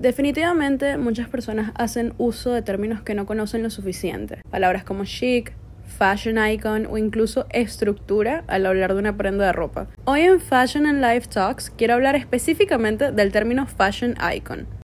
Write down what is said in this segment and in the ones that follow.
Definitivamente muchas personas hacen uso de términos que no conocen lo suficiente. Palabras como chic, fashion icon o incluso estructura al hablar de una prenda de ropa. Hoy en Fashion and Life Talks quiero hablar específicamente del término fashion icon.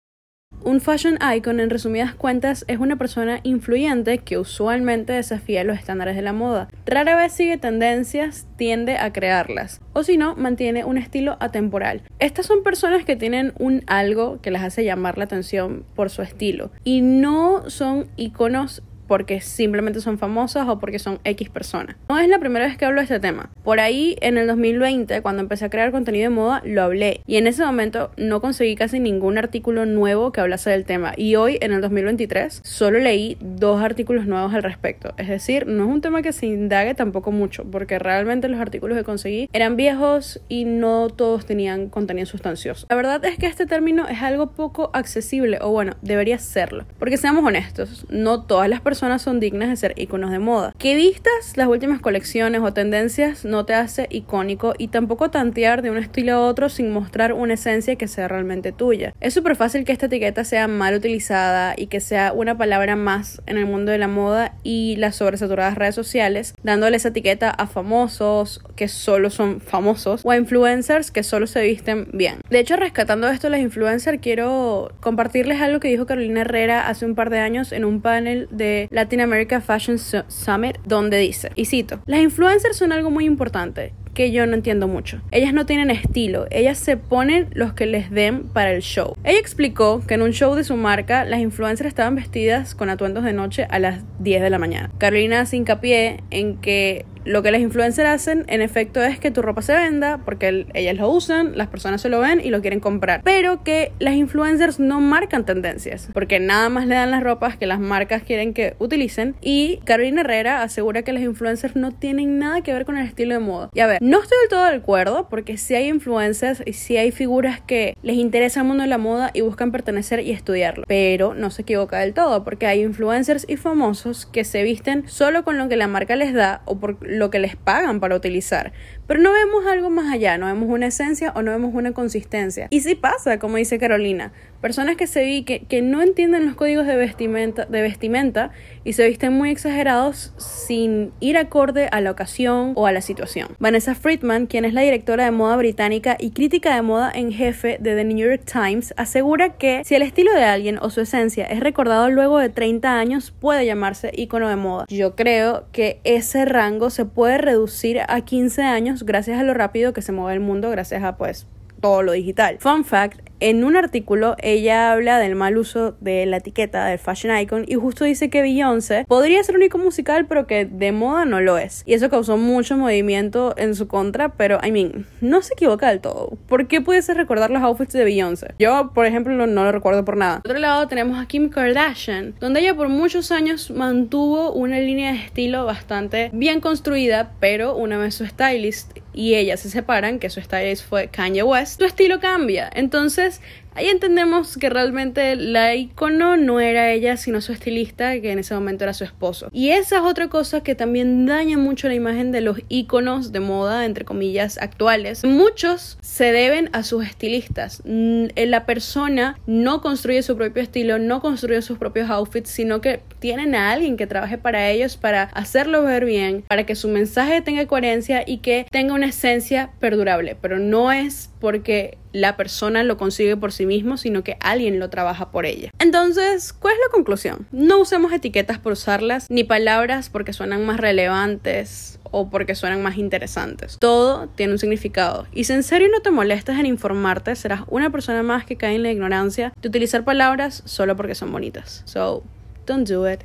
Un fashion icon, en resumidas cuentas, es una persona influyente que usualmente desafía los estándares de la moda. Rara vez sigue tendencias, tiende a crearlas, o si no, mantiene un estilo atemporal. Estas son personas que tienen un algo que les hace llamar la atención por su estilo y no son iconos porque simplemente son famosas o porque son X personas. No es la primera vez que hablo de este tema. Por ahí, en el 2020, cuando empecé a crear contenido de moda, lo hablé. Y en ese momento no conseguí casi ningún artículo nuevo que hablase del tema. Y hoy, en el 2023, solo leí dos artículos nuevos al respecto. Es decir, no es un tema que se indague tampoco mucho, porque realmente los artículos que conseguí eran viejos y no todos tenían contenido sustancioso. La verdad es que este término es algo poco accesible, o bueno, debería serlo. Porque seamos honestos, no todas las personas son dignas de ser iconos de moda. Que vistas las últimas colecciones o tendencias no te hace icónico y tampoco tantear de un estilo a otro sin mostrar una esencia que sea realmente tuya. Es súper fácil que esta etiqueta sea mal utilizada y que sea una palabra más en el mundo de la moda y las sobresaturadas redes sociales, dándole esa etiqueta a famosos que solo son famosos o a influencers que solo se visten bien. De hecho, rescatando esto las influencers, quiero compartirles algo que dijo Carolina Herrera hace un par de años en un panel de Latin America Fashion Summit, donde dice, y cito, las influencers son algo muy importante que yo no entiendo mucho. Ellas no tienen estilo, ellas se ponen los que les den para el show. Ella explicó que en un show de su marca las influencers estaban vestidas con atuendos de noche a las 10 de la mañana. Carolina hace hincapié en que lo que las influencers hacen, en efecto, es que tu ropa se venda porque ellas lo usan, las personas se lo ven y lo quieren comprar. Pero que las influencers no marcan tendencias porque nada más le dan las ropas que las marcas quieren que utilicen. Y Carolina Herrera asegura que las influencers no tienen nada que ver con el estilo de moda. Y a ver, no estoy del todo de acuerdo porque si hay influencers y si hay figuras que les interesa el mundo la moda y buscan pertenecer y estudiarlo. Pero no se equivoca del todo porque hay influencers y famosos que se visten solo con lo que la marca les da o por lo que les pagan para utilizar. Pero no vemos algo más allá, no vemos una esencia o no vemos una consistencia. Y sí pasa, como dice Carolina, personas que se vi que, que no entienden los códigos vestimenta, de vestimenta y se visten muy exagerados sin ir acorde a la ocasión o a la situación. Vanessa Friedman, quien es la directora de moda británica y crítica de moda en jefe de The New York Times, asegura que si el estilo de alguien o su esencia es recordado luego de 30 años, puede llamarse icono de moda. Yo creo que ese rango se puede reducir a 15 años gracias a lo rápido que se mueve el mundo, gracias a pues todo lo digital. Fun fact, en un artículo ella habla del mal uso de la etiqueta del fashion icon y justo dice que Beyoncé podría ser un icono musical pero que de moda no lo es. Y eso causó mucho movimiento en su contra, pero I mean, no se equivoca del todo. ¿Por qué pudiese recordar los outfits de Beyoncé? Yo, por ejemplo, no lo recuerdo por nada. Por otro lado tenemos a Kim Kardashian, donde ella por muchos años mantuvo una línea de estilo bastante bien construida, pero una vez su stylist y ella se separan, que su stylist fue Kanye West, su estilo cambia. Entonces, Ahí entendemos que realmente la icono no era ella, sino su estilista, que en ese momento era su esposo. Y esa es otra cosa que también daña mucho la imagen de los iconos de moda, entre comillas, actuales. Muchos se deben a sus estilistas. La persona no construye su propio estilo, no construye sus propios outfits, sino que tienen a alguien que trabaje para ellos, para hacerlo ver bien, para que su mensaje tenga coherencia y que tenga una esencia perdurable. Pero no es porque la persona lo consigue por sí mismo, sino que alguien lo trabaja por ella. Entonces, ¿cuál es la conclusión? No usemos etiquetas por usarlas, ni palabras porque suenan más relevantes o porque suenan más interesantes. Todo tiene un significado. Y si en serio no te molestas en informarte, serás una persona más que cae en la ignorancia de utilizar palabras solo porque son bonitas. So, don't do it.